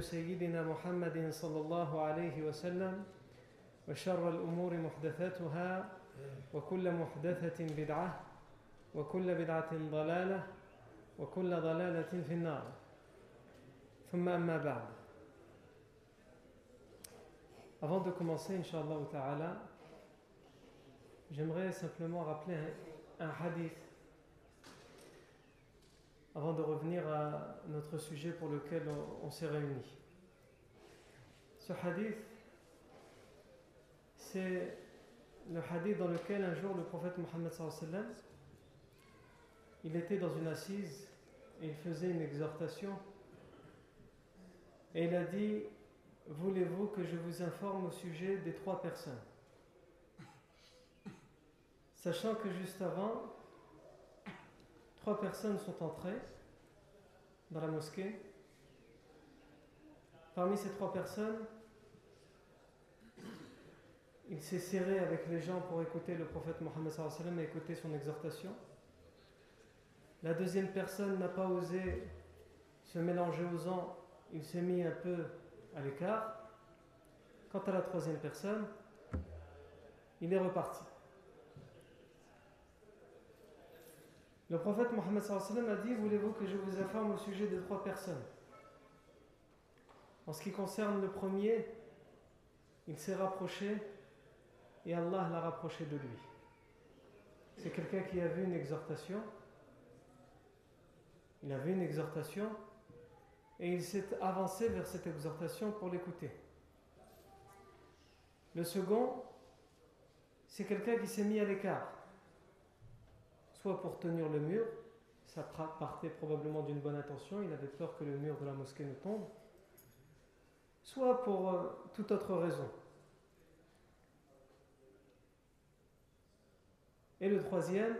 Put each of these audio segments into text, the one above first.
سيدنا محمد صلى الله عليه وسلم وشر الأمور محدثاتها وكل محدثة بدعة وكل بدعة ضلالة وكل ضلالة في النار. ثم أما بعد. Avant de commencer, Inch'Allah ta'ala, j'aimerais simplement rappeler un hadith avant de revenir à notre sujet pour lequel on, s'est réunis. Ce hadith, c'est le hadith dans lequel un jour le prophète Mohammed il était dans une assise et il faisait une exhortation et il a dit Voulez-vous que je vous informe au sujet des trois personnes? Sachant que juste avant, trois personnes sont entrées dans la mosquée. Parmi ces trois personnes, il s'est serré avec les gens pour écouter le prophète Mohammed et écouter son exhortation. La deuxième personne n'a pas osé se mélanger aux gens, il s'est mis un peu à l'écart. Quant à la troisième personne, il est reparti. Le prophète Mohammed a dit Voulez-vous que je vous informe au sujet de trois personnes? En ce qui concerne le premier, il s'est rapproché et Allah l'a rapproché de lui. C'est quelqu'un qui a vu une exhortation. Il a une exhortation et il s'est avancé vers cette exhortation pour l'écouter. Le second, c'est quelqu'un qui s'est mis à l'écart, soit pour tenir le mur, ça partait probablement d'une bonne intention, il avait peur que le mur de la mosquée ne tombe, soit pour euh, toute autre raison. Et le troisième,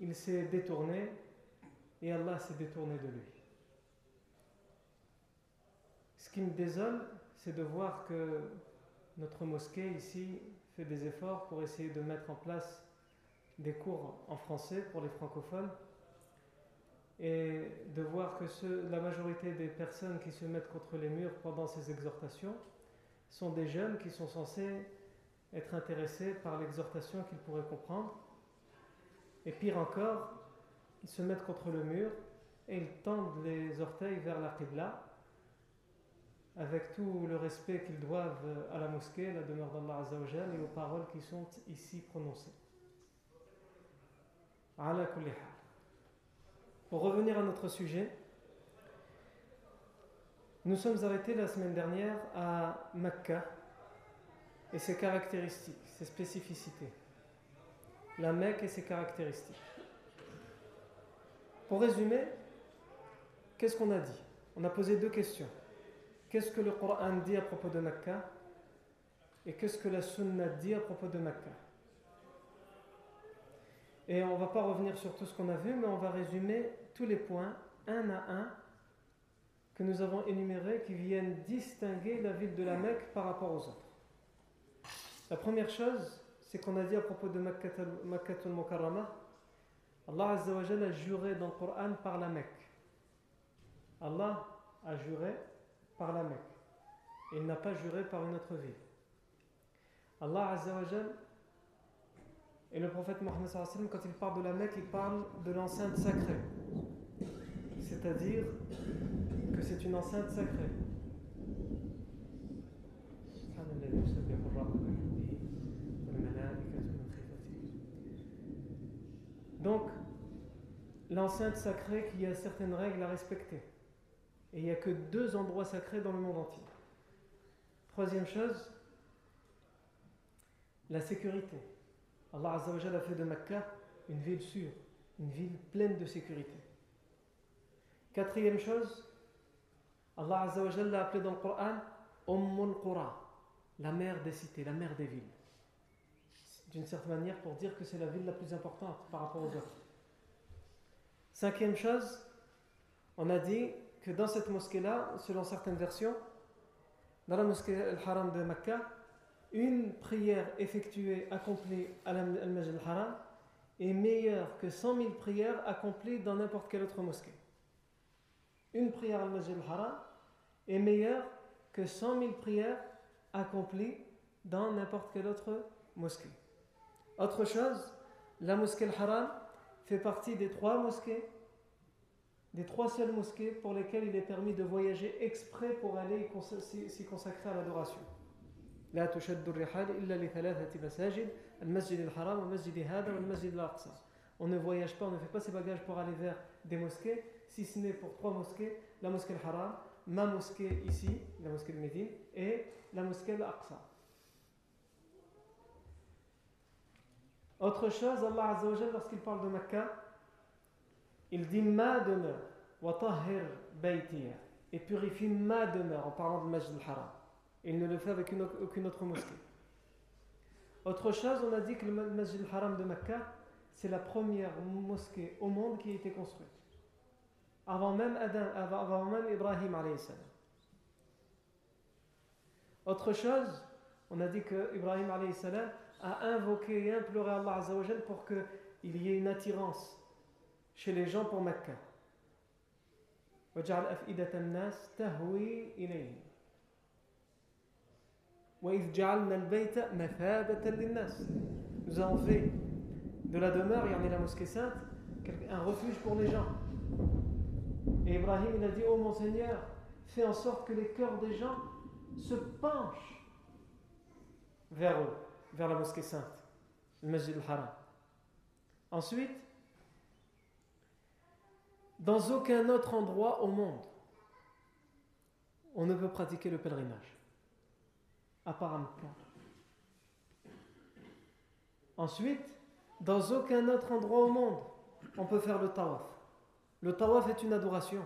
il s'est détourné et Allah s'est détourné de lui. Ce qui me désole, c'est de voir que notre mosquée ici fait des efforts pour essayer de mettre en place des cours en français pour les francophones et de voir que la majorité des personnes qui se mettent contre les murs pendant ces exhortations sont des jeunes qui sont censés être intéressés par l'exhortation qu'ils pourraient comprendre. Et pire encore, ils se mettent contre le mur et ils tendent les orteils vers la Qibla avec tout le respect qu'ils doivent à la mosquée, la demeure d'Allah Azzawajal et aux paroles qui sont ici prononcées. Pour revenir à notre sujet, nous sommes arrêtés la semaine dernière à Mecca et ses caractéristiques, ses spécificités. La Mecque et ses caractéristiques. Pour résumer, qu'est-ce qu'on a dit? On a posé deux questions. Qu'est-ce que le Coran dit à propos de Mecca? Et qu'est-ce que la Sunna dit à propos de Mecca? Et on ne va pas revenir sur tout ce qu'on a vu, mais on va résumer tous les points, un à un, que nous avons énumérés, qui viennent distinguer la ville de la Mecque par rapport aux autres. La première chose, c'est qu'on a dit à propos de Makkatul Mukarramah, Allah Azza wa a juré dans le Coran par la Mecque. Allah a juré par la Mecque. Il n'a pas juré par une autre ville. Allah Azza wa et le prophète Mohammed quand il parle de la Mecque, il parle de l'enceinte sacrée. C'est-à-dire que c'est une enceinte sacrée. Donc, l'enceinte sacrée qui a certaines règles à respecter. Et il n'y a que deux endroits sacrés dans le monde entier. Troisième chose, la sécurité. Allah Azzawajal a fait de Mecca une ville sûre, une ville pleine de sécurité. Quatrième chose, Allah Azzawajal l'a appelé dans le Coran Ummul Qura, la mère des cités, la mère des villes. D'une certaine manière pour dire que c'est la ville la plus importante par rapport aux autres. Cinquième chose, on a dit que dans cette mosquée-là, selon certaines versions, dans la mosquée Al-Haram de Mecca, une prière effectuée, accomplie à Al-Majid Al-Haram est meilleure que 100 000 prières accomplies dans n'importe quelle autre mosquée. Une prière à Al-Majid Al-Haram est meilleur que 100 000 prières accomplies dans n'importe quelle autre mosquée. Autre chose, la mosquée al-Haram fait partie des trois mosquées, des trois seules mosquées pour lesquelles il est permis de voyager exprès pour aller s'y consacrer à l'adoration. لا تشد الرحال إلا لثلاثة مساجد المسجد الحرام والمسجد هذا والمسجد الأقصى on ne voyage pas, on ne fait pas ses bagages pour aller vers des mosquées, si ce n'est pour trois mosquées, la mosquée al-Haram, ma mosquée ici, la mosquée de Médine, et la mosquée al-Aqsa. Autre chose, Allah Azzawajal, lorsqu'il parle de Mecca, il dit ma demeure, wa tahir baytiya, et purifie ma demeure en parlant de Masjid al-Haram. Il ne le fait avec aucune autre mosquée. Autre chose, on a dit que le Masjid al-Haram de Mecca, c'est la première mosquée au monde qui a été construite. Avant même, Adam, avant même Ibrahim salam. Autre chose, on a dit que Ibrahim salam a invoqué et imploré Allah Azzawajal pour qu'il y ait une attirance chez les gens pour Mecca. وجعل أفئدة الناس تهوي إليه Nous avons fait de la demeure, il y en a la mosquée sainte, un refuge pour les gens. Et Ibrahim il a dit, oh mon Seigneur, fais en sorte que les cœurs des gens se penchent vers eux, vers la mosquée sainte, le Masjid al-Haram. Ensuite, dans aucun autre endroit au monde, on ne peut pratiquer le pèlerinage, Ensuite, dans aucun autre endroit au monde, on peut faire le tawaf. Le tawaf est une adoration.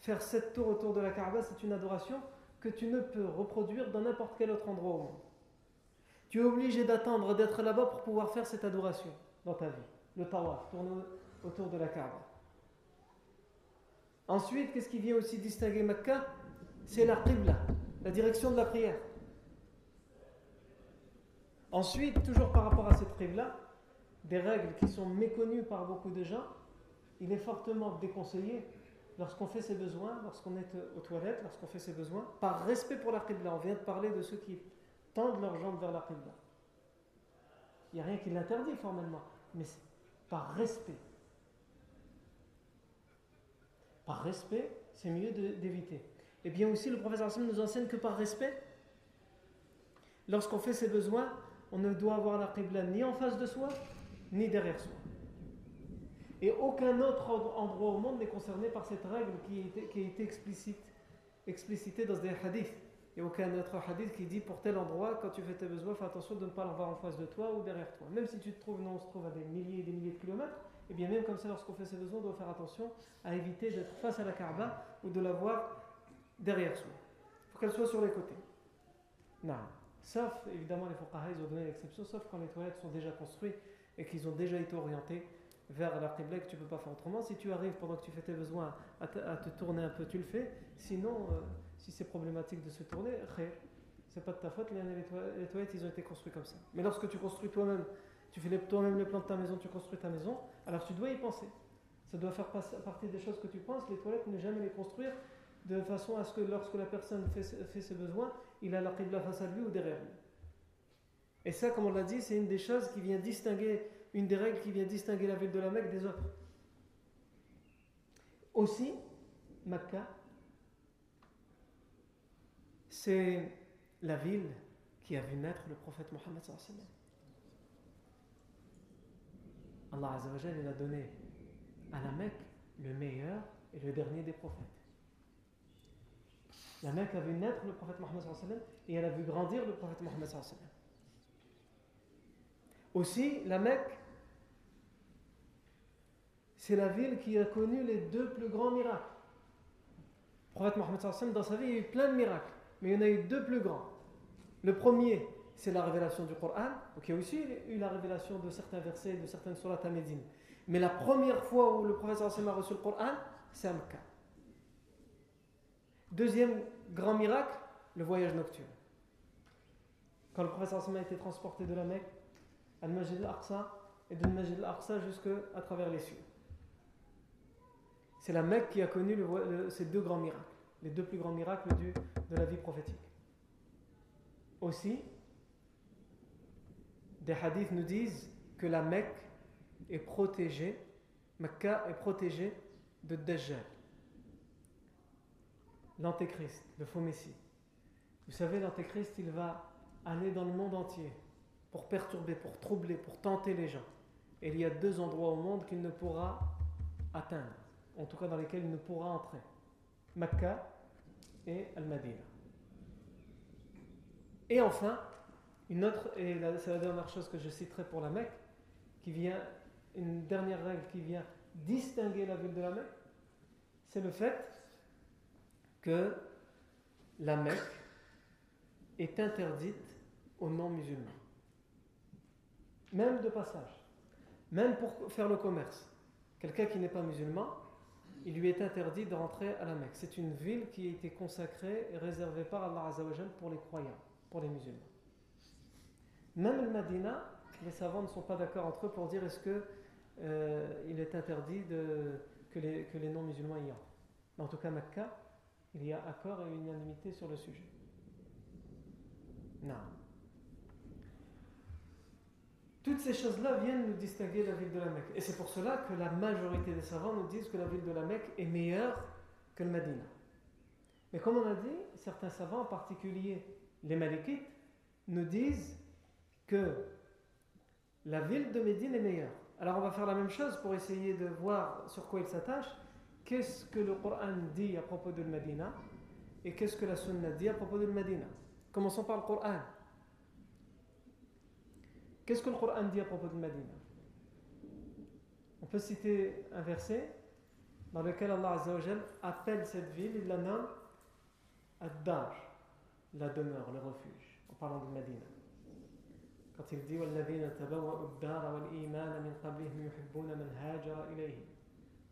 Faire sept tours autour de la Kaaba, c'est une adoration que tu ne peux reproduire dans n'importe quel autre endroit au monde. Tu es obligé d'attendre d'être là-bas pour pouvoir faire cette adoration dans ta vie. Le tawaf, tourner autour de la Kaaba. Ensuite, qu'est-ce qui vient aussi distinguer Mecca C'est la la direction de la prière. Ensuite, toujours par rapport à cette qibla, des règles qui sont méconnues par beaucoup de gens, il est fortement déconseillé lorsqu'on fait ses besoins, lorsqu'on est aux toilettes, lorsqu'on fait ses besoins, par respect pour la Qibla. On vient de parler de ceux qui tendent leurs jambes vers la Qibla. Il n'y a rien qui l'interdit formellement, mais par respect. Par respect, c'est mieux d'éviter. Et bien aussi, le professeur Hassan nous enseigne que par respect, lorsqu'on fait ses besoins, on ne doit avoir la Qibla ni en face de soi, ni derrière soi. Et aucun autre endroit au monde n'est concerné par cette règle qui a été, explicite, explicitée dans des hadiths. Il n'y a aucun autre hadith qui dit pour tel endroit, quand tu fais tes besoins, fais attention de ne pas l'avoir en face de toi ou derrière toi. Même si tu te trouves, non, on se trouve à des milliers et des milliers de kilomètres, et eh bien même comme ça, lorsqu'on fait ses besoins, on doit faire attention à éviter d'être face à la Kaaba ou de l'avoir derrière soi. Il faut qu'elle soit sur les côtés. Non. Sauf, évidemment, les fuqaha, ils ont donné l'exception, sauf quand les toilettes sont déjà construites et qu'ils ont déjà été orientés vers la qibla que tu ne peux pas faire autrement. Si tu arrives pendant que tu fais tes besoins à te, tourner un peu, tu le fais. Sinon, euh, si c'est problématique de se tourner, c'est pas de ta faute, les toilettes, ils ont été construits comme ça. Mais lorsque tu construis toi-même, tu fais toi-même le plan de ta maison, tu construis ta maison, alors tu dois y penser. Ça doit faire partie des choses que tu penses. Les toilettes, ne jamais les construire de façon à ce que lorsque la personne fait, ses besoins, il a la face à lui ou derrière lui. Et ça, comme on l'a dit, c'est une des choses qui vient distinguer, une des règles qui vient distinguer la ville de la Mecque des autres. Aussi, Mecca, c'est la ville qui a vu naître le prophète Mohammed. Allah il a donné à la Mecque le meilleur et le dernier des prophètes. La Mecque a vu naître le prophète Mohammed et elle a vu grandir le prophète Mohammed. Aussi, la Mecque, c'est la ville qui a connu les deux plus grands miracles. Le prophète Mohammed dans sa vie, il y a eu plein de miracles, mais il y en a eu deux plus grands. Le premier, c'est la révélation du Coran. Y a aussi eu la révélation de certains versets, de certaines surahs à Médine. Mais la première fois où le prophète a reçu le Coran, c'est à Mecca. Deuxième grand miracle, le voyage nocturne. Quand le prophète a été transporté de la Mecque Al-Majid al-Aqsa et de Majid al-Aqsa jusqu'à travers les cieux. C'est la Mecque qui a connu ces deux grands miracles. les deux plus grands miracles de la vie prophétique. Aussi, des hadiths nous disent que la Mecque est protégée, Mecca est protégée de Dajjal, l'antéchrist, le faux messie. Vous savez, l'antéchrist, il va aller dans le monde entier pour perturber, pour troubler, pour tenter les gens. Et il y a deux endroits au monde qu'il ne pourra atteindre, en tout cas dans lesquels il ne pourra entrer Mecca et Al-Madinah. Et enfin, une autre, et c'est la dernière chose que je citerai pour la Mecque, qui vient, une dernière règle qui vient distinguer la ville de la Mecque, c'est le fait que la Mecque est interdite aux non-musulmans. Même de passage, même pour faire le commerce. Quelqu'un qui n'est pas musulman, il lui est interdit de rentrer à la Mecque. C'est une ville qui a été consacrée et réservée par Allah Azzawajal pour les croyants, pour les musulmans. Même le Madina, les savants ne sont pas d'accord entre eux pour dire est-ce qu'il euh, est interdit que que les non-musulmans y entrent. Mais en tout cas, Mecca, il y a accord et unanimité sur le sujet. Non. Toutes ces choses-là viennent nous distinguer de la ville de la Mecque. Et c'est pour cela que la majorité des savants nous disent que la ville de la Mecque est meilleure que le Medina. Mais comme on a dit, certains savants, en particulier les Malikites, nous disent que la ville de Médine est meilleure. Alors on va faire la même chose pour essayer de voir sur quoi il s'attache Qu'est-ce que le Coran dit à propos de Medina et qu'est-ce que la Sunna dit à propos de Medina Commençons par le Coran. Qu'est-ce que le Coran dit à propos de Medina On peut citer un verset dans lequel Allah appelle cette ville, il la nomme Ad-Dar, la demeure, le refuge, en parlant de Medina. Quand il dit والذين تبوأوا الدار والإيمان من قبلهم يحبون من هاجر إليهم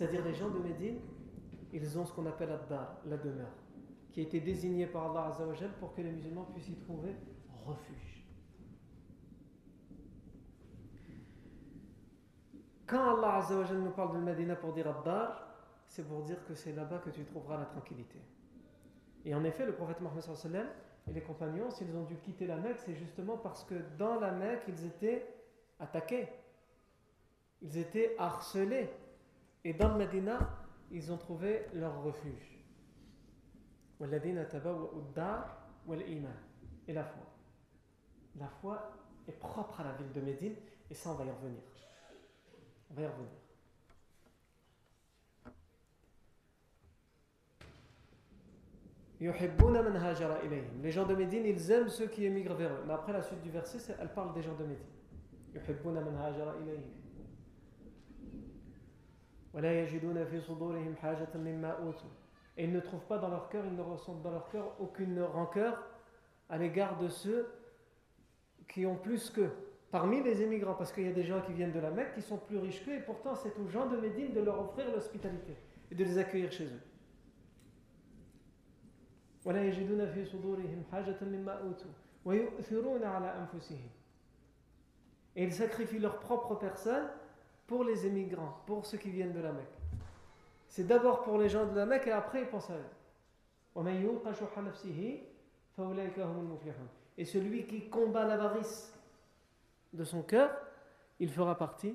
C'est-à-dire les gens de Médine, ils ont ce qu'on appelle la, la demeure, qui a été désignée par Allah pour que les musulmans puissent y trouver refuge. Quand Allah Azzawajal nous parle de Medina pour dire Abdar, c'est pour dire que c'est là-bas que tu trouveras la tranquillité. Et en effet, le prophète Mohammed et les compagnons, s'ils ont dû quitter la Mecque, c'est justement parce que dans la Mecque, ils étaient attaqués. Ils étaient harcelés. Et dans Medina, ils ont trouvé leur refuge. Et la foi. La foi est propre à la ville de Médine, et ça, on va y revenir. On va y revenir. Les gens de Médine, ils aiment ceux qui émigrent vers eux. Mais après la suite du verset, elle parle des gens de Médine. Et ils ne trouvent pas dans leur cœur, ils ne ressentent dans leur cœur aucune rancœur à l'égard de ceux qui ont plus qu'eux parmi les émigrants, parce qu'il y a des gens qui viennent de la Mecque qui sont plus riches qu'eux, et pourtant c'est aux gens de Médine de leur offrir l'hospitalité et de les accueillir chez eux. Et ils sacrifient leur propre personne pour les émigrants, pour ceux qui viennent de la Mecque. C'est d'abord pour les gens de la Mecque et après ils pensent à eux. Et celui qui combat l'avarice de son cœur, il fera partie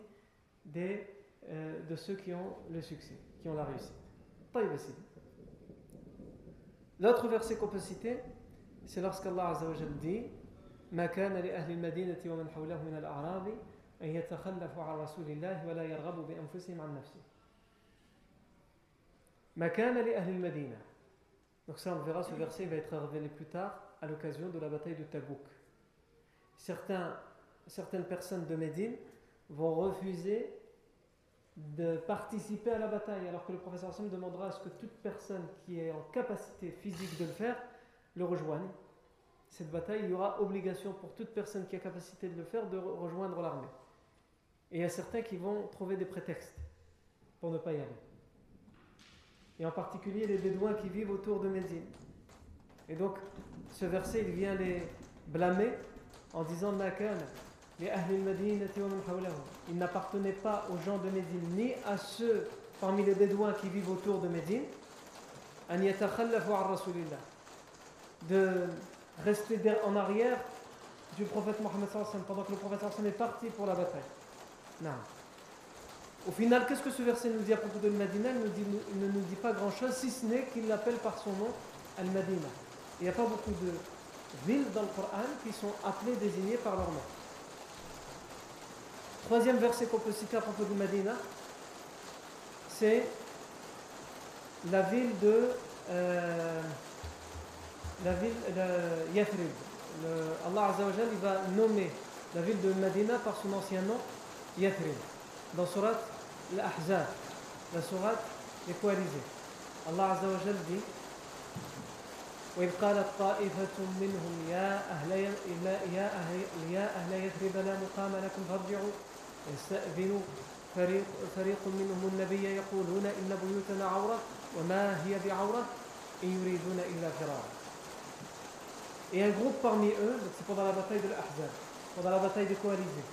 des, euh, de ceux qui ont le succès, qui ont la réussite. L'autre verset qu'on peut citer, c'est lorsqu'Allah Azza wa dit ما كان لأهل المدينة ومن حوله من الأعراب أن يتخلفوا عن رسول الله ولا يرغبوا بأنفسهم عن نفسه ما كان لأهل المدينة Donc ça on verra, ce verset va être révélé plus tard à l'occasion de la bataille de Tabouk. Certains certaines personnes de Médine vont refuser de participer à la bataille, alors que le professeur Hassan demandera à ce que toute personne qui est en capacité physique de le faire le rejoigne. Cette bataille, il y aura obligation pour toute personne qui a capacité de le faire de rejoindre l'armée. Et il y a certains qui vont trouver des prétextes pour ne pas y aller. Et en particulier les Bédouins qui vivent autour de Médine. Et donc, ce verset, il vient les blâmer en disant Il n'appartenait pas aux gens de Médine, ni à ceux parmi les Bédouins qui vivent autour de Médine, de rester en arrière du prophète Mohammed pendant que le prophète est parti pour la bataille. Non. Au final, qu'est-ce que ce verset nous dit à propos de Medina il, ne nous dit pas grand-chose, si ce n'est qu'il l'appelle par son nom Al-Madina. Il n'y a pas beaucoup de villes dans le Coran qui sont appelées, désignées par leur nom. Troisième verset qu'on peut citer à propos de Medina, c'est la ville de euh, la ville de Yathrib. Allah Azza wa va nommer la ville de Medina par son ancien nom, يثرب. لصورة الأحزاب لصورة الكواليزي الله عز وجل دي وإذ قالت طائفة منهم يا أهل يا أهل يا أهل يثرب لا مقام لكم فارجعوا. يستأذن فريق فريق منهم النبي يقولون إن بيوتنا عورة وما هي بعورة إن يريدون إلا فرارا. Et un groupe parmi eux, c'est pendant la bataille de l'Ahzab, pendant la bataille de Koalizé.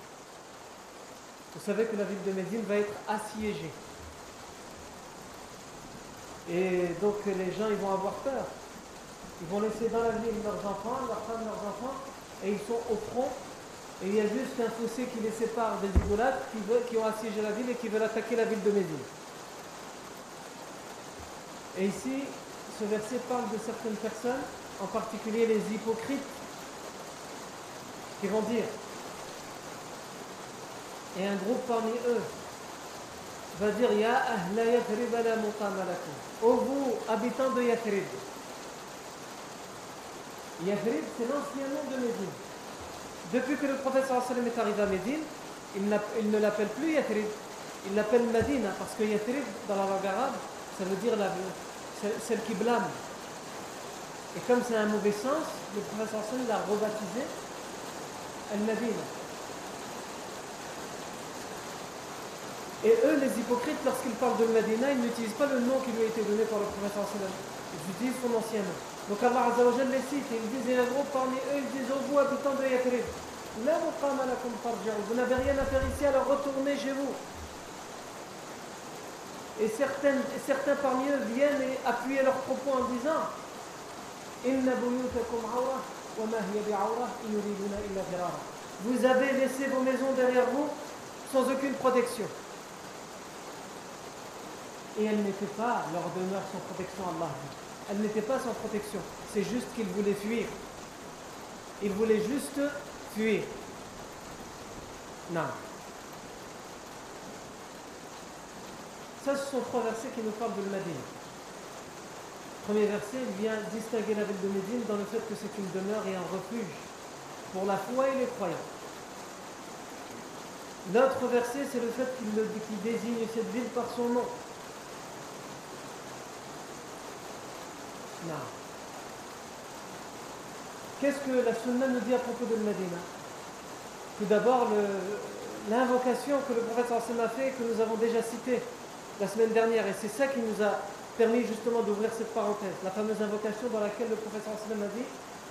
Vous savez que la ville de Médine va être assiégée. Et donc les gens ils vont avoir peur. Ils vont laisser dans la ville leurs enfants, leurs femmes, leurs enfants, et ils sont au front. Et il y a juste un fossé qui les sépare des idolâtres qui, veulent, qui ont assiégé la ville et qui veulent attaquer la ville de Médine. Et ici, ce verset parle de certaines personnes, en particulier les hypocrites, qui vont dire et un groupe parmi eux va dire Ya ahla Yathrib la muqamalakum. Ô vous, habitants de Yathrib. Yathrib, c'est l'ancien nom de Médine. Depuis que le prophète sallam est arrivé à Médine, il, ne l'appelle plus Yathrib, il l'appelle Medina, parce que Yathrib, dans la langue arabe, ça veut dire celle qui blâme. Et comme c'est un mauvais sens, le prophète sallam l'a rebaptisé Al-Medina. Et eux, les hypocrites, lorsqu'ils parlent de Medina, ils n'utilisent pas le nom qui lui a été donné par le prophète Ils utilisent son ancien nom. Donc Allah Azzawajal les cite et ils disent, et parmi eux, ils disent, oh vous habitants de Yathrib, vous n'avez rien à faire ici, alors retournez chez vous. Et certains, certains parmi eux viennent et appuyer leurs propos en disant, vous avez laissé vos maisons derrière vous sans aucune protection. Et elle n'était pas, leur demeure sans protection, Allah Elle n'était pas sans protection. C'est juste qu'ils voulaient fuir. Ils voulaient juste fuir. Non. Ça, ce sont trois versets qui nous parlent de Médine. Premier verset, il vient distinguer la ville de Médine dans le fait que c'est une demeure et un refuge pour la foi et les croyants. L'autre verset, c'est le fait qu'il désigne cette ville par son nom. Qu'est-ce que la Sunna nous dit à propos de Medina? Tout d'abord, l'invocation que le prophète a fait, que nous avons déjà citée la semaine dernière, et c'est ça qui nous a permis justement d'ouvrir cette parenthèse, la fameuse invocation dans laquelle le prophète a dit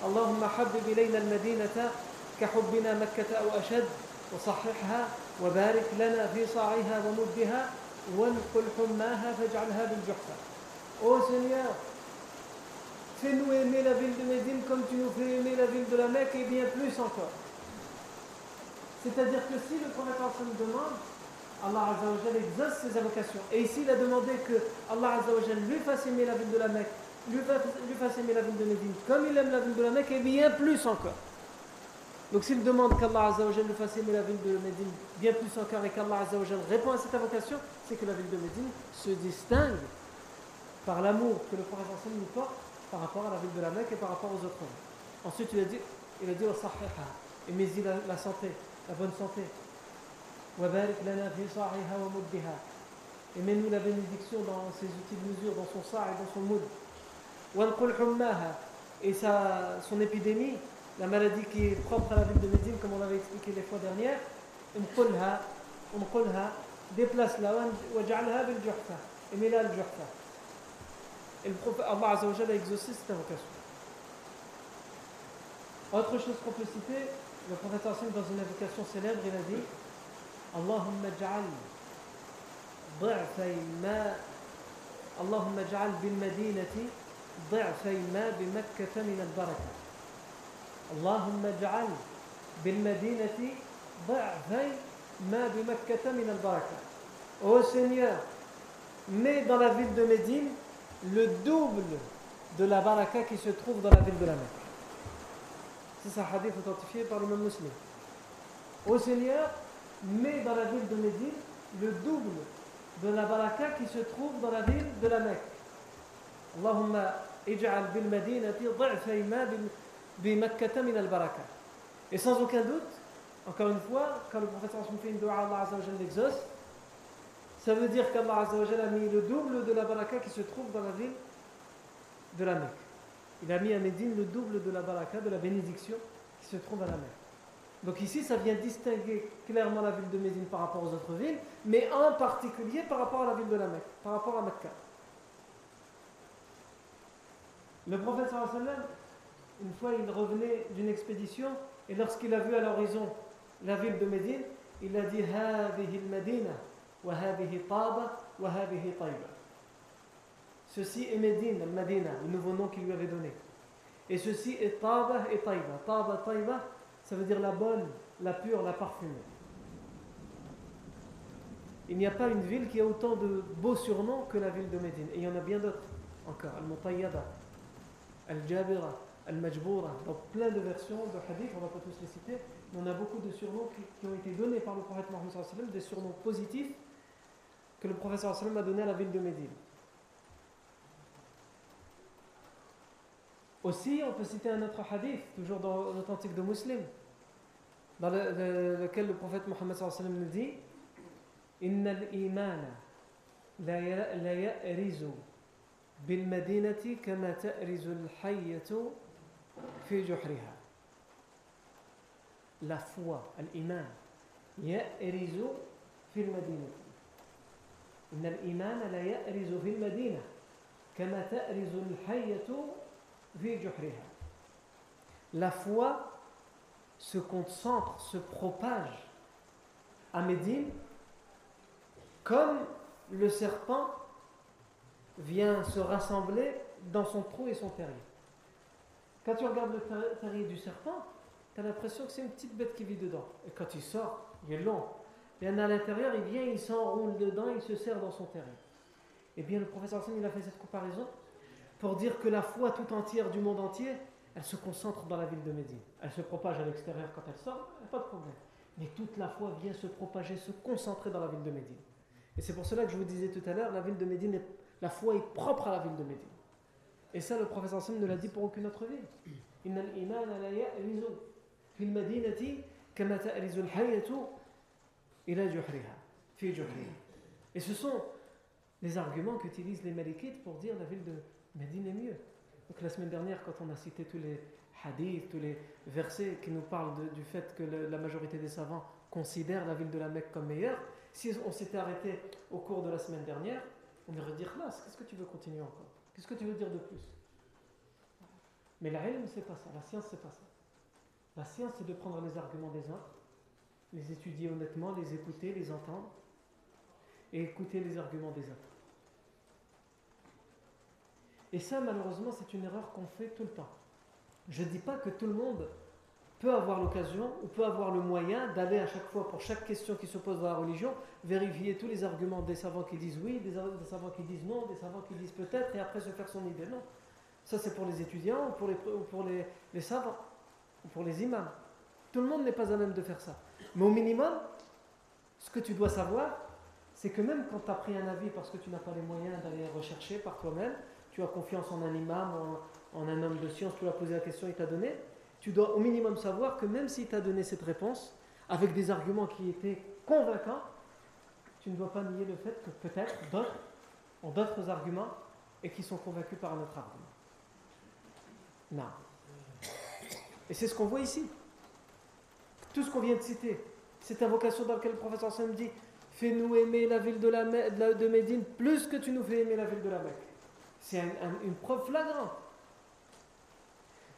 Allahumma habib ilayna al-madinata ka makkata ou ashad wa sahihha wa barik lana fi sa'iha wa muddiha wa nqul hummaha faj'alha bil juhfa. Ô Seigneur, Fais-nous aimer la ville de Médine comme tu nous fais aimer la ville de la Mecque et bien plus encore. C'est-à-dire que si le prophète nous demande, Allah Azzawajal exauce ses invocations. Et ici, il a demandé que Allah Azzawajal lui fasse aimer la ville de la Mecque, lui fasse, aimer la ville de Médine, comme il aime la ville de la Mecque et bien plus encore. Donc s'il demande qu'Allah Azzawajal lui fasse aimer la ville de Médine bien plus encore et qu'Allah Azzawajal répond à cette invocation, c'est que la ville de Médine se distingue par l'amour que le prophète nous porte par rapport à la ville de la Mecque et par rapport aux autres Ensuite, il a dit, il a dit et mais il la, la santé, la bonne santé. et mets-nous la bénédiction dans ses outils de mesure, dans son sa et dans son moud. Et sa, son épidémie, la maladie qui est propre à la ville de Médine, comme on l'avait expliqué les fois dernières, déplace-la, et mets-la al-juhfa. Et le prophète, Allah a exaucé cette invocation. Autre chose qu'on peut citer, le prophète dans une invocation célèbre, il a dit Allahumma ja'al ضعفي ما اللهم اجعل بالمدينة ضعفي ما بمكة من البركة اللهم اجعل بالمدينة ضعفي ما بمكة من البركة Ô Seigneur, mets dans la ville de Médine le double de la baraka qui se trouve dans la ville de la Mecque. C'est un hadith authentifié par le même musulman. Au Seigneur, met dans la ville de Médine le double de la baraka qui se trouve dans la ville de la Mecque. Allahumma ij'al bil madinati dha'fayma bi makkata min al baraka. Et sans aucun doute, encore une fois, quand le prophète fait une dua, Allah Azza wa l'exauce, ça veut dire qu'Allah a mis le double de la baraka qui se trouve dans la ville de la Mecque. Il a mis à Médine le double de la baraka, de la bénédiction qui se trouve à la Mecque. Donc ici, ça vient distinguer clairement la ville de Médine par rapport aux autres villes, mais en particulier par rapport à la ville de la Mecque, par rapport à Mecca. Le prophète une fois, il revenait d'une expédition et lorsqu'il a vu à l'horizon la ville de Médine, il a dit Medina, Taba, wa Ceci est Médine, le nouveau nom qu'il lui avait donné. Et ceci est Taba et Taïba. Taba, Taïba, ça veut dire la bonne, la pure, la parfumée. Il n'y a pas une ville qui a autant de beaux surnoms que la ville de Médine. Et il y en a bien d'autres encore. Al-Mutayyada, Al-Jabira, Al-Majboura. Donc plein de versions de hadith, on ne va pas tous les citer. Mais on a beaucoup de surnoms qui, ont été donnés par le prophète Mohammed des surnoms positifs que le professeur sallam a donné à la ville de Médine. Aussi, on peut citer un autre hadith, toujours dans l'authentique de Muslim, dans le, le, lequel le prophète Mohammed sallam nous dit Inna al-imana la ya'rizu bil madinati kama ta'rizu al-hayyatu fi juhriha. La foi, l'iman, ya'rizu fil madinati. إن الإيمان لا يأرز في المدينة كما تأرز الحية La foi se concentre, se propage à Médine comme le serpent vient se rassembler dans son trou et son terrier. Quand tu regardes le terrier du serpent, tu as l'impression que c'est une petite bête qui vit dedans. Et quand il sort, il est long. et à l'intérieur, il vient, il s'enroule dedans, il se serre dans son terrier. Eh bien, le professeur Hassan, il a fait cette comparaison pour dire que la foi tout entière du monde entier, elle se concentre dans la ville de Médine. Elle se propage à l'extérieur quand elle sort, pas de problème. Mais toute la foi vient se propager, se concentrer dans la ville de Médine. Et c'est pour cela que je vous disais tout à l'heure, la ville de Médine, la foi est propre à la ville de Médine. Et ça, le professeur Sam ne l'a dit pour aucune autre ville. Et ce sont les arguments qu'utilisent les Malikites pour dire la ville de Médine est mieux. Donc la semaine dernière, quand on a cité tous les hadiths, tous les versets qui nous parlent du fait que la majorité des savants considèrent la ville de la Mecque comme meilleure, si on s'était arrêté au cours de la semaine dernière, on aurait dit qu'est-ce que tu veux continuer encore? Qu'est-ce que tu veux dire de plus? Mais la ne c'est pas ça, la science, c'est pas ça. La science, c'est de prendre les arguments des uns, les étudier honnêtement, les écouter, les entendre, et écouter les arguments des autres. Et ça, malheureusement, c'est une erreur qu'on fait tout le temps. Je ne dis pas que tout le monde peut avoir l'occasion ou peut avoir le moyen d'aller à chaque fois, pour chaque question qui se pose dans la religion, vérifier tous les arguments des savants qui disent oui, des, savants qui disent non, des savants qui disent peut-être, et après se faire son idée. Non. Ça, c'est pour les étudiants ou pour les, les savants ou pour les imams. Tout le monde n'est pas à même de faire ça. Mais au minimum, ce que tu dois savoir, c'est que même quand tu as pris un avis parce que tu n'as pas les moyens d'aller rechercher par toi-même, tu as confiance en un imam, en, un homme de science, tu lui as posé la question, il t'a donné, tu dois au minimum savoir que même s'il t'a donné cette réponse, avec des arguments qui étaient convaincants, tu ne dois pas nier le fait que peut-être d'autres ont d'autres arguments et qui sont convaincus par notre argument. Non. Et c'est ce qu'on voit ici. Tout ce qu'on vient de citer, cette invocation dans laquelle le professeur Sam dit Fais-nous aimer la ville de, Médine plus que tu nous fais aimer la ville de la Mecque. C'est une preuve flagrante.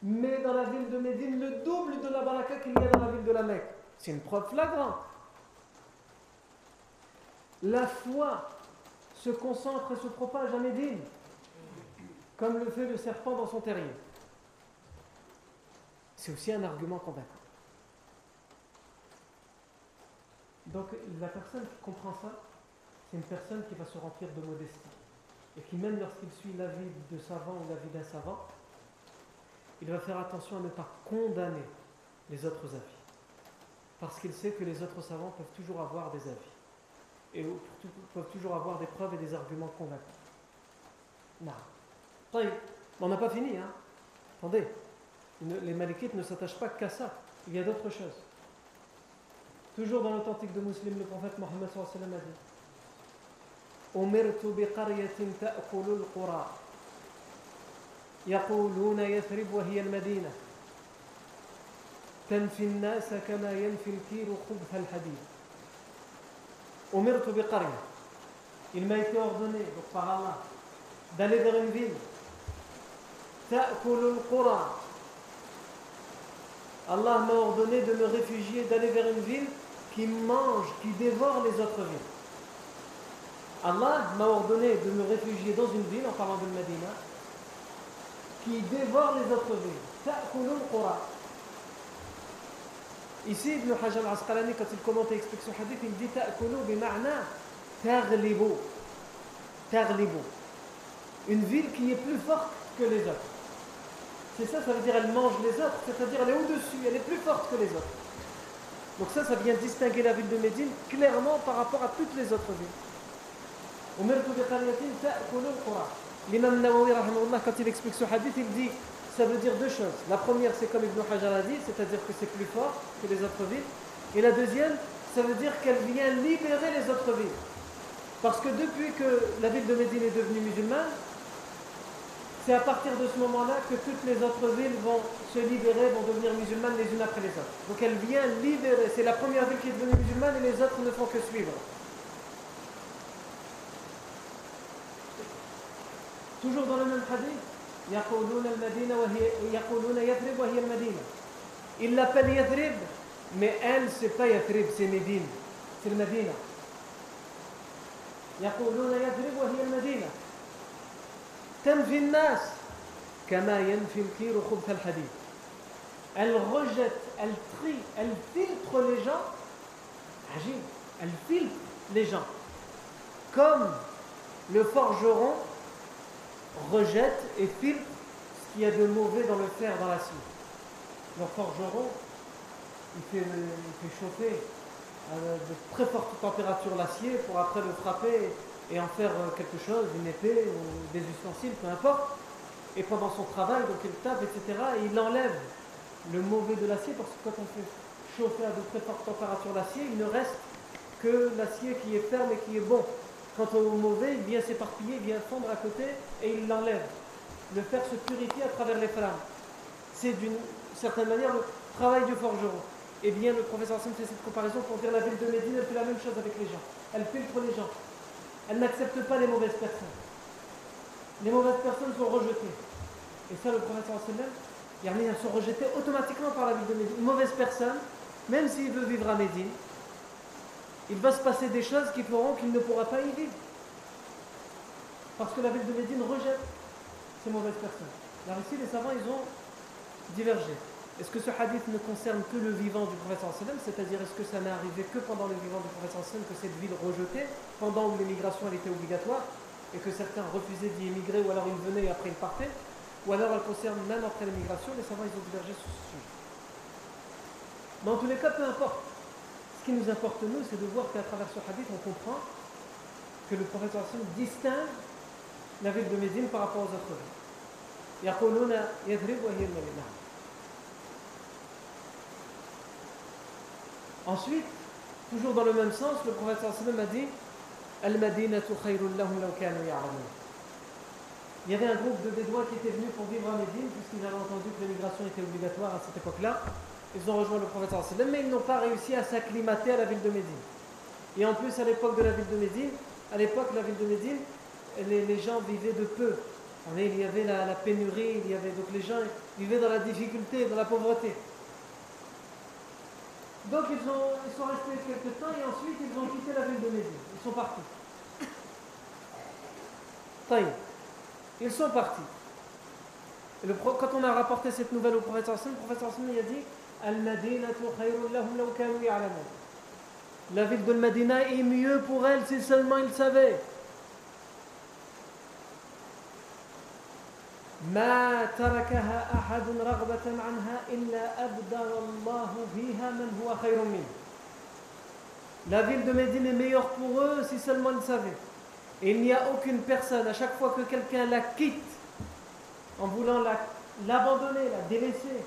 Mais dans la ville de Médine, le double de la baraka qu'il y a dans la ville de la Mecque. C'est une preuve flagrante. La foi se concentre et se propage à Médine, comme le fait le serpent dans son terrier. C'est aussi un argument convaincant. Donc la personne qui comprend ça, c'est une personne qui va se remplir de modestie. Et qui même lorsqu'il suit l'avis de savant ou l'avis d'un savant, il va faire attention à ne pas condamner les autres avis. Parce qu'il sait que les autres savants peuvent toujours avoir des avis. Et peuvent toujours avoir des preuves et des arguments convaincants. Non. on n'a pas fini. Hein. Attendez. Les malikites ne s'attachent pas qu'à ça. Il y a d'autres choses. Toujours dans l'authentique de Muslim, le prophète Mohammed a dit أمرت بقرية تأكل القرى يقولون يثرب وهي المدينة تنفي الناس كما ينفي الكير خبث الحديد أمرت بقرية Il m'a été ordonné donc par Allah d'aller vers une ville تأكل القرى Allah m'a ordonné de me réfugier, d'aller vers une ville qui mange, qui dévore les autres villes. Allah m'a ordonné de me réfugier dans une ville, en parlant de Medina, qui dévore les autres villes. Ici, Ibn Hajar al-Asqalani, quand il commente ce hadith, il dit Ta'kulu bima'na taghlibu. Taghlibu. Une ville qui est plus forte que les autres. C'est ça, ça veut dire elle mange les autres, c'est-à-dire elle est au-dessus, elle est plus forte que les autres. Donc ça, ça vient distinguer la ville de Médine clairement par rapport à toutes les autres villes. L'imam Nawawi, quand il explique ce hadith, il dit ça veut dire deux choses. La première, c'est comme Ibn Hajar a dit, c'est-à-dire que c'est plus fort que les autres villes. Et la deuxième, ça veut dire qu'elle vient libérer les autres villes. Parce que depuis que la ville de Médine est devenue musulmane, c'est à partir de ce moment-là que toutes les autres villes vont se libérer, vont devenir musulmanes les unes après les autres. Donc elle vient libérer. C'est la première ville qui est devenue musulmane et les autres ne font que suivre. Toujours dans le même hadith, il l'appelle Yathrib, mais elle, c'est pas Yathrib, c'est Médine. C'est le Medina. تنفي الناس كما ينفي الكير خبث الحديد elle rejette, elle trie, elle filtre les gens agile, elle filtre les gens comme le forgeron rejette et filtre ce qu'il y a de mauvais dans le fer, dans l'acier. Le forgeron, il fait, il fait chauffer à de très fortes températures l'acier pour après le frapper et en faire euh, quelque chose, une épée ou des ustensiles, peu importe. Et pendant son travail, donc il tape, etc., et il enlève le mauvais de l'acier parce que quand on fait chauffer à de très fortes températures l'acier, il ne reste que l'acier qui est ferme et qui est bon. Quant au mauvais, il vient s'éparpiller, il vient fondre à côté et il l'enlève. Le fer se purifie à travers les flammes. C'est d'une certaine manière le travail du forgeron. Eh bien, le professeur Hassan fait cette comparaison pour dire la ville de Médine, elle fait la même chose avec les gens. Elle filtre les gens. Elle n'accepte pas les mauvaises personnes. Les mauvaises personnes sont rejetées. Et ça, le professeur sallam, elles sont rejetées automatiquement par la ville de Médine. Une mauvaise personne, même s'il veut vivre à Médine, il va se passer des choses qui feront qu'il ne pourra pas y vivre. Parce que la ville de Médine rejette ces mauvaises personnes. Alors ici, les savants, ils ont divergé. Est-ce que ce hadith ne concerne que le vivant du prophète C'est-à-dire, est-ce que ça n'est arrivé que pendant le vivant du prophète que cette ville rejetée, pendant où l'émigration était obligatoire, et que certains refusaient d'y émigrer, ou alors ils venaient et après ils partaient Ou alors elle concerne même après l'émigration Les savants, ils ont divergé sur ce sujet. Mais en tous les cas, peu importe. Ce qui nous importe, nous, c'est de voir qu'à travers ce hadith, on comprend que le prophète distingue la ville de Médine par rapport aux autres villes. Ensuite, toujours dans le même sens, le prophète sallam a dit. Il y avait un groupe de Bédouins qui était venu pour vivre à Médine, puisqu'ils avaient entendu que l'immigration était obligatoire à cette époque-là. Ils ont rejoint le prophète mais ils n'ont pas réussi à s'acclimater à la ville de Médine. Et en plus, à l'époque de la ville de Médine, à l'époque, la ville de Médine, les, gens vivaient de peu. Il y avait la, pénurie, donc les gens vivaient dans la difficulté, dans la pauvreté. Donc ils, ont, ils sont restés quelques temps et ensuite ils ont quitté la ville de Médine. Ils sont partis. Ils sont partis. Et le, quand on a rapporté cette nouvelle au prophète le prophète il a dit La ville de Medina est mieux pour elle si seulement ils savaient. ما تركها أحد رغبة عنها إلا أبدل الله فيها من هو خير منه La ville de Médine est meilleure pour eux si seulement ils savaient. Et il n'y a aucune personne, à chaque fois que quelqu'un la quitte, en voulant l'abandonner, la, la délaisser,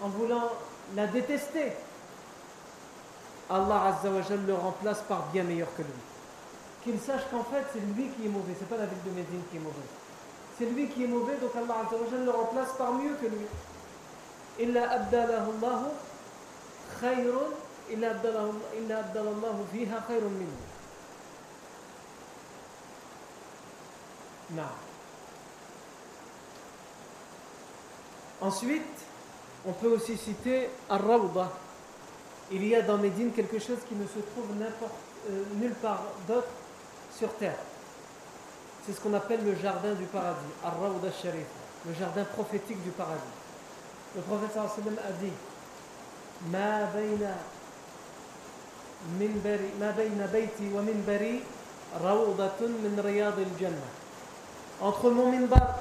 en voulant la détester, Allah Azza wa le remplace par bien meilleur que lui. Qu'il sache qu'en fait c'est lui qui est mauvais, c'est pas la ville de Médine qui est mauvaise. C'est lui qui est mauvais, donc Allah Azza wa le remplace par mieux que lui. إلا أبدله الله خير إلا أبدله إلا أبدل الله فيها خير منه. Non. Ensuite, on peut aussi citer Ar-Rawda. Il y a dans Médine quelque chose qui ne se trouve euh, nulle part d'autre sur terre. C'est ce qu'on appelle le jardin du paradis, Ar-Rawda le jardin prophétique du paradis. Le prophète sallam a dit Ma bayna minbari ma bayna bayti wa minbari rawdatun min al-jannah. Entre mon minbar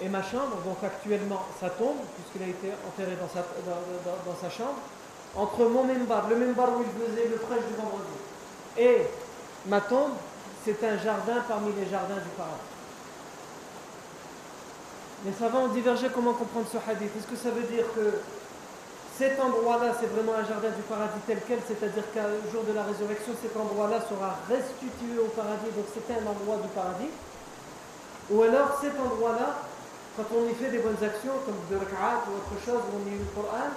et ma chambre, donc actuellement sa tombe, puisqu'il a été enterré dans sa, dans, dans sa chambre, entre mon minbar, le minbar où il faisait le prêche du vendredi, et ma tombe, c'est un jardin parmi les jardins du paradis. Les savants ont divergé comment comprendre ce hadith. Est-ce que ça veut dire que cet endroit-là, c'est vraiment un jardin du paradis tel quel, c'est-à-dire qu'au jour de la résurrection, cet endroit-là sera restitué au paradis, donc c'était un endroit du paradis? Ou alors cet endroit-là, quand on y fait des bonnes actions, comme de rak'at ou autre chose, où on y lit le Coran,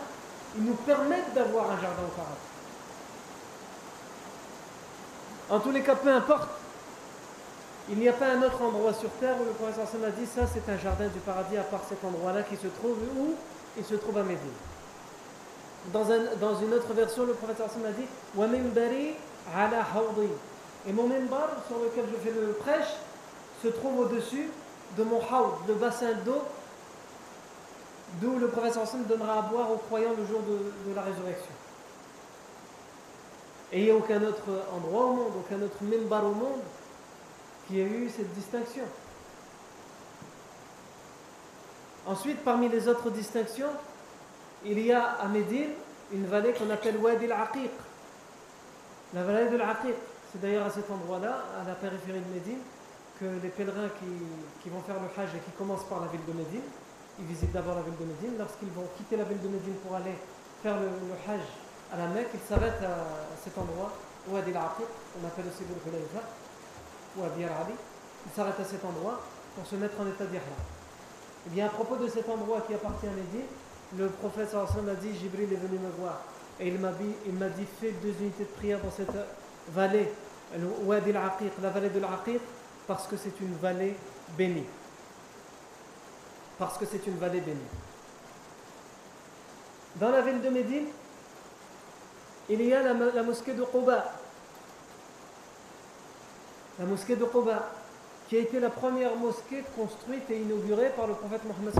ils nous permettent d'avoir un jardin au paradis. En tous les cas, peu importe il n'y a pas un autre endroit sur terre où le professeur a dit ça c'est un jardin du paradis à part cet endroit-là qui se trouve où Il se trouve à Médine. Dans, une autre version, le professeur a dit ala Et mon minbar sur lequel je fais le prêche se trouve au-dessus de mon haoud, le bassin d'eau d'où le professeur donnera à boire aux croyants le jour de, la résurrection. Et il n'y a aucun autre endroit au monde, aucun autre minbar au monde qui a eu cette distinction. Ensuite, parmi les autres distinctions, il y a à Médine une vallée qu'on appelle Wadi al-Aqiq. La vallée de l'Aqiq, c'est d'ailleurs à cet endroit-là, à la périphérie de Médine, que les pèlerins qui, vont faire le Hajj et qui commencent par la ville de Médine, ils visitent d'abord la ville de Médine. Lorsqu'ils vont quitter la ville de Médine pour aller faire le, Hajj à la Mecque, ils s'arrêtent à, cet endroit, Wadi al-Aqiq, on appelle aussi le Hulayfa ou à Bir Ali, il s'arrête à cet endroit pour se mettre en état d'ihram. Et eh bien à propos de cet endroit qui appartient à Médine, le prophète sallallahu a dit Jibril est venu me voir et il m'a dit, dit fais deux unités de prière dans cette vallée, Wadi al-Aqiq, la vallée de l'Aqiq, parce que c'est une vallée bénie. Parce que c'est une vallée bénie. Dans la ville de Médine, il y a la, la mosquée de Quba, la mosquée de Quba, qui a été la première mosquée construite et inaugurée par le prophète Mohammed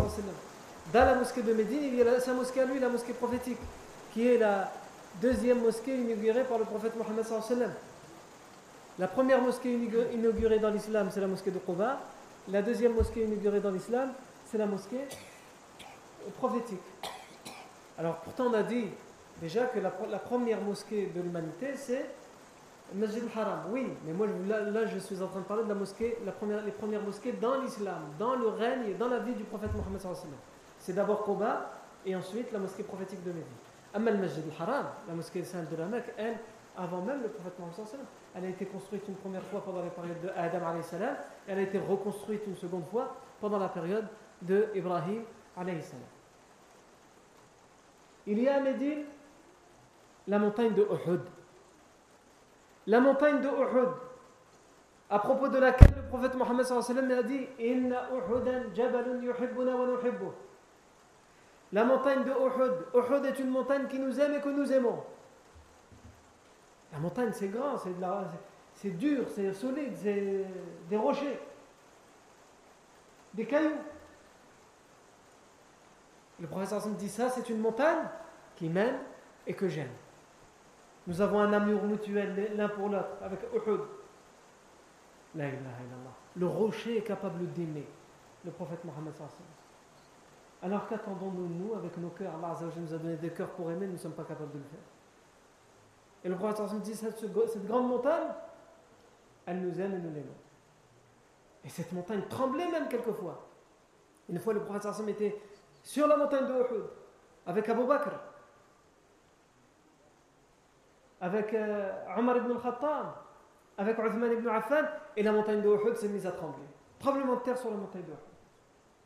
Dans la mosquée de Médine, il y a sa mosquée à lui, la mosquée prophétique, qui est la deuxième mosquée inaugurée par le prophète Mohammed La première mosquée inaugurée dans l'islam, c'est la mosquée de Quba. La deuxième mosquée inaugurée dans l'islam, c'est la mosquée prophétique. Alors pourtant on a dit déjà que la, la première mosquée de l'humanité, c'est Masjid al-Haram, oui, mais moi là, je suis en train de parler de la mosquée, la première, les premières mosquées dans l'islam, dans le règne et dans la vie du prophète Mohammed C'est d'abord Koba et ensuite la mosquée prophétique de Médine. Amma le Masjid al-Haram, la mosquée sainte de la Mecque, elle, avant même le prophète Mohammed Elle a été construite une première fois pendant la période de Adam salam, elle a été reconstruite une seconde fois pendant la période de Ibrahim salam. Il y a à Médine la montagne de Uhud. La montagne de Uhud, à propos de laquelle le prophète Mohammed a dit jabalun. La montagne de Uhud. Est une montagne qui nous aime et que nous aimons. La montagne, c'est grand, c'est, de la, c'est dur, c'est solide, c'est des rochers, des cailloux. Le Hassan dit ça, c'est une montagne qui m'aime et que j'aime. Nous avons un amour mutuel l'un pour l'autre avec Uhud. La ilaha illallah. Le rocher est capable d'aimer le prophète Mohammed Alors qu'attendons-nous, nous, avec nos cœurs Allah nous a donné des cœurs pour aimer, nous ne sommes pas capables de le faire. Et le prophète dit cette, cette grande montagne, elle nous aime et nous l'aimons. Et cette montagne tremblait même quelquefois. Une fois, le prophète était sur la montagne de Uhud avec Abu Bakr, avec euh, Omar ibn al-Khattab, avec Uthman ibn Affan, et la montagne de s'est mise à trembler. Tremblement de terre sur la montagne de.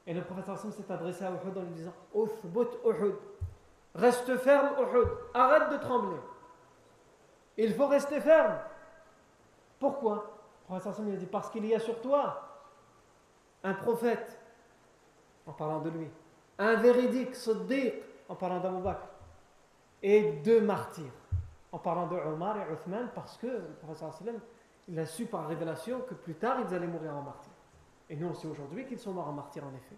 Et le prophète s'est adressé à Uhud en lui disant Uthbut Uhud, reste ferme Uhud, arrête de trembler. Il faut rester ferme. Pourquoi? Le prophète a dit Parce qu'il y a sur toi un prophète, en parlant de lui, un véridique, Siddiq, en parlant d'Abu et deux martyrs, en parlant de Omar et Uthman, parce que le prophète il a su par révélation que plus tard ils allaient mourir en martyr. Et nous on sait aujourd'hui qu'ils sont morts en martyr en effet.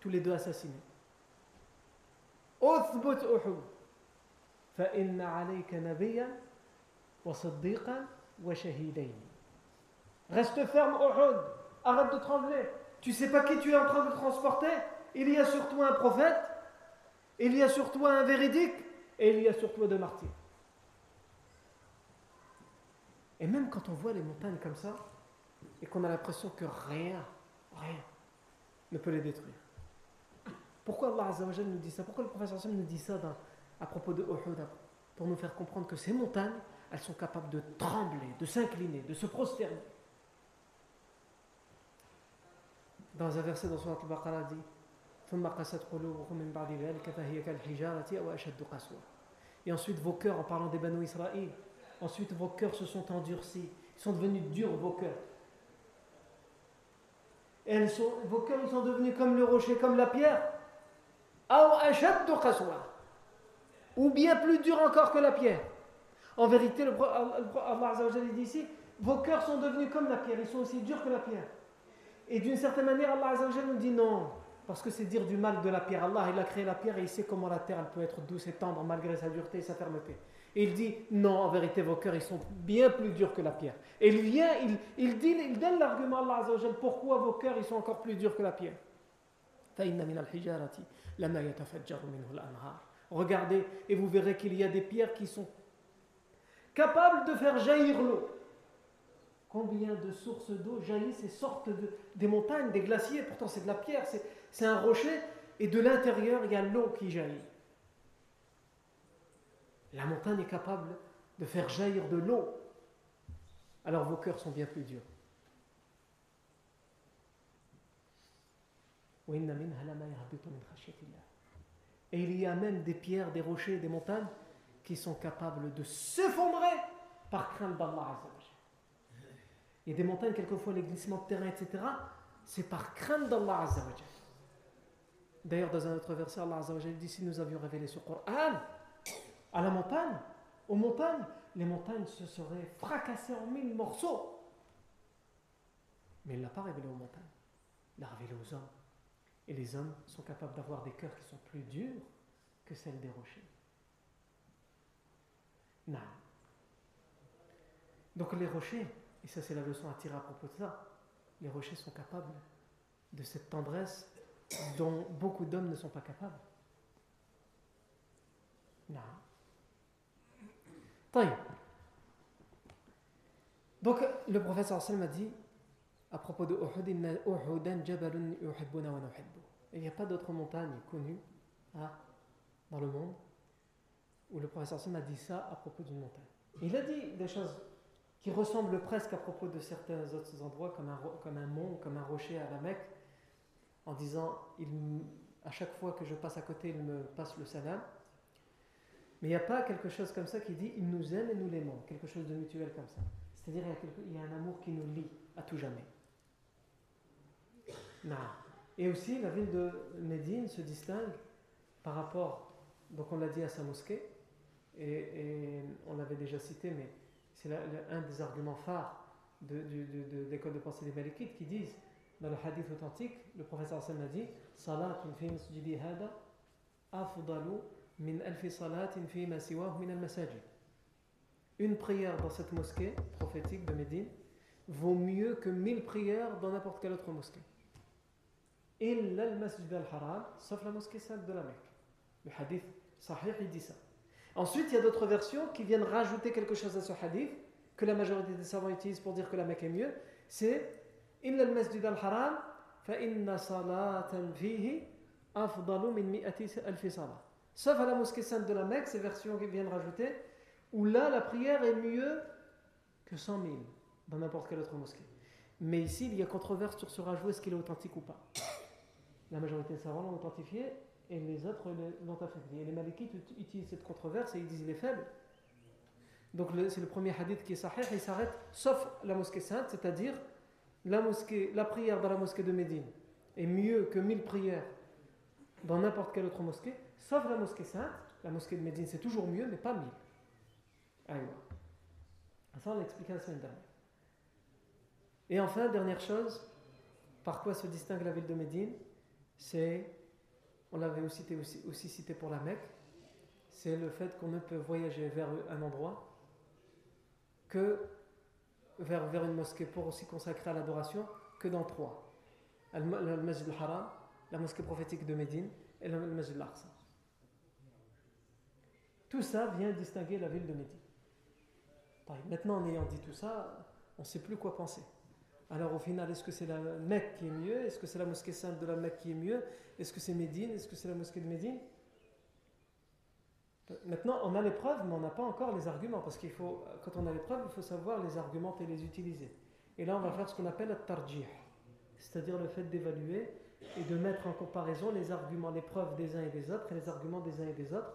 Tous les deux assassinés. Uthbut Uhud. فإن عليك نبيا وصديقا وشهيدين. Reste ferme, Uhud. Arrête de trembler. Tu sais pas qui tu es en train de transporter Il y a sur toi un prophète, il y a sur toi un véridique, et il y a sur toi deux martyrs. Et même quand on voit les montagnes comme ça, et qu'on a l'impression que rien, rien ne peut les détruire. Pourquoi Allah nous dit ça? Pourquoi le professeur nous dit ça à propos de Uhud Pour nous faire comprendre que ces montagnes, elles sont capables de trembler, de s'incliner, de se prosterner? Dans un verset dans Surat al-Baqarah dit et ensuite vos cœurs, en parlant des Banu Israël, ensuite vos cœurs se sont endurcis, ils sont devenus durs vos cœurs. Et vos cœurs ils sont devenus comme le rocher, comme la pierre. Ou bien plus dur encore que la pierre. En vérité, le, Allah dit ici, vos cœurs sont devenus comme la pierre, ils sont aussi durs que la pierre. Et d'une certaine manière, Allah nous dit non, parce que c'est dire du mal de la pierre. Allah, il a créé la pierre et il sait comment la terre elle peut être douce et tendre malgré sa dureté et sa fermeté. Il dit, non, en vérité, vos cœurs, ils sont bien plus durs que la pierre. Et il vient, il, il, dit, il donne l'argument à Allah pourquoi vos cœurs, ils sont encore plus durs que la pierre. Regardez et vous verrez qu'il y a des pierres qui sont capables de faire jaillir l'eau. Combien de sources d'eau jaillissent et sortent de, des montagnes, des glaciers Pourtant, c'est de la pierre, c'est un rocher, et de l'intérieur, il y a l'eau qui jaillit. La montagne est capable de faire jaillir de l'eau. Alors vos cœurs sont bien plus durs. Et il y a même des pierres, des rochers, des montagnes qui sont capables de s'effondrer par crainte d'Allah. A des montagnes, quelquefois, les glissements de terrain, etc. C'est par crainte d'Allah D'ailleurs, dans un autre verset, Allah dit si nous avions révélé ce Coran à la montagne, aux montagnes, les montagnes se seraient fracassées en mille morceaux. Mais il ne l'a pas révélé aux montagnes, il l'a révélé aux hommes. Et les hommes sont capables d'avoir des cœurs qui sont plus durs que celles des rochers. Non. Donc les rochers, et ça, c'est la leçon à tirer à propos de ça. Les rochers sont capables de cette tendresse dont beaucoup d'hommes ne sont pas capables. Non. Donc, le professeur Sallam a dit à propos de Uhud, il n'y a pas d'autre montagne connue hein, dans le monde où le professeur Sallam a dit ça à propos d'une montagne. Il a dit des choses qui ressemblent presque à propos de certains autres endroits, comme un, comme un mont, comme un rocher à la Mecque, en disant à chaque fois que je passe à côté, il me passe le salam. Mais il n'y a pas quelque chose comme ça qui dit il nous aime et nous l'aimons, quelque chose de mutuel comme ça. C'est-à-dire il, y a un amour qui nous lie à tout jamais. Non. Et aussi, la ville de Médine se distingue par rapport, donc on l'a dit à sa mosquée, et, on l'avait déjà cité, mais c'est un des arguments phares de, de, l'école de pensée des Malikites qui disent, dans le hadith authentique, le professeur Hassan a dit Salatun fi hada afdalu Une prière dans cette mosquée prophétique de Médine vaut mieux que mille prières dans n'importe quelle autre mosquée. Illa al-masjid al-haram, sauf la mosquée sainte de la Mecque. Le hadith sahih, il dit ça. Ensuite, il y a d'autres versions qui viennent rajouter quelque chose à ce hadith, que la majorité des savants utilisent pour dire que la Mecque est mieux. C'est Illa al-masjid al-haram, fa inna salatan fihi afdalu min mi'ati alfi. Sauf à la mosquée sainte de la Mecque, ces versions qui viennent rajouter, où là, la prière est mieux que 100 000 dans n'importe quelle autre mosquée. Mais ici, il y a controverse sur ce rajout, est-ce qu'il est authentique ou pas. La majorité des savants l'ont authentifié et les autres l'ont affaibli. Et les malikites utilisent cette controverse et ils disent qu'il est faible. Donc c'est le premier hadith qui est sahih, il s'arrête sauf la mosquée sainte, c'est-à-dire la, la prière dans la mosquée de Médine est mieux que 1000 prières dans n'importe quelle autre mosquée, sauf la mosquée sainte. La mosquée de Médine c'est toujours mieux, mais pas 1000. Ça, on l'a la semaine dernière. Et enfin, dernière chose, par quoi se distingue la ville de Médine? C'est, on l'avait aussi cité pour la Mecque, c'est le fait qu'on ne peut voyager vers un endroit que vers, vers une mosquée pour aussi consacrer à l'adoration que dans trois. Le Masjid al-Haram, la mosquée prophétique de Médine et le Masjid al-Aqsa. Tout ça vient distinguer la ville de Médine. Maintenant, en ayant dit tout ça, on ne sait plus quoi penser. Alors au final, est-ce que c'est la Mecque qui est mieux? Est-ce que c'est la mosquée sainte de la Mecque qui est mieux? Est-ce que c'est Médine? Est-ce que c'est la mosquée de Médine? Maintenant, on a les preuves, mais on n'a pas encore les arguments, parce qu'il faut, quand on a les preuves, il faut savoir les argumenter et les utiliser. Et là, on va faire ce qu'on appelle la tarjih, c'est-à-dire le fait d'évaluer et de mettre en comparaison les arguments, les preuves des uns et des autres, et les arguments des uns et des autres,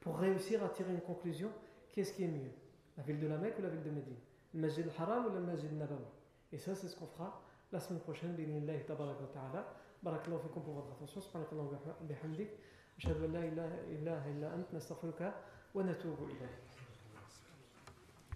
pour réussir à tirer une conclusion, qu'est-ce qui est mieux la ville de la Mecque ou la ville de Médine Le Masjid al-Haram ou le Masjid al-Nabawi Et ça, c'est ce qu'on fera la semaine prochaine, bi'inillahi tabaraka wa ta'ala. Barakallahu fikum pour votre attention. Subhanakallahu bihamdik. أشهد أن لا إله إلا أنت نستغفرك ونتوب إليك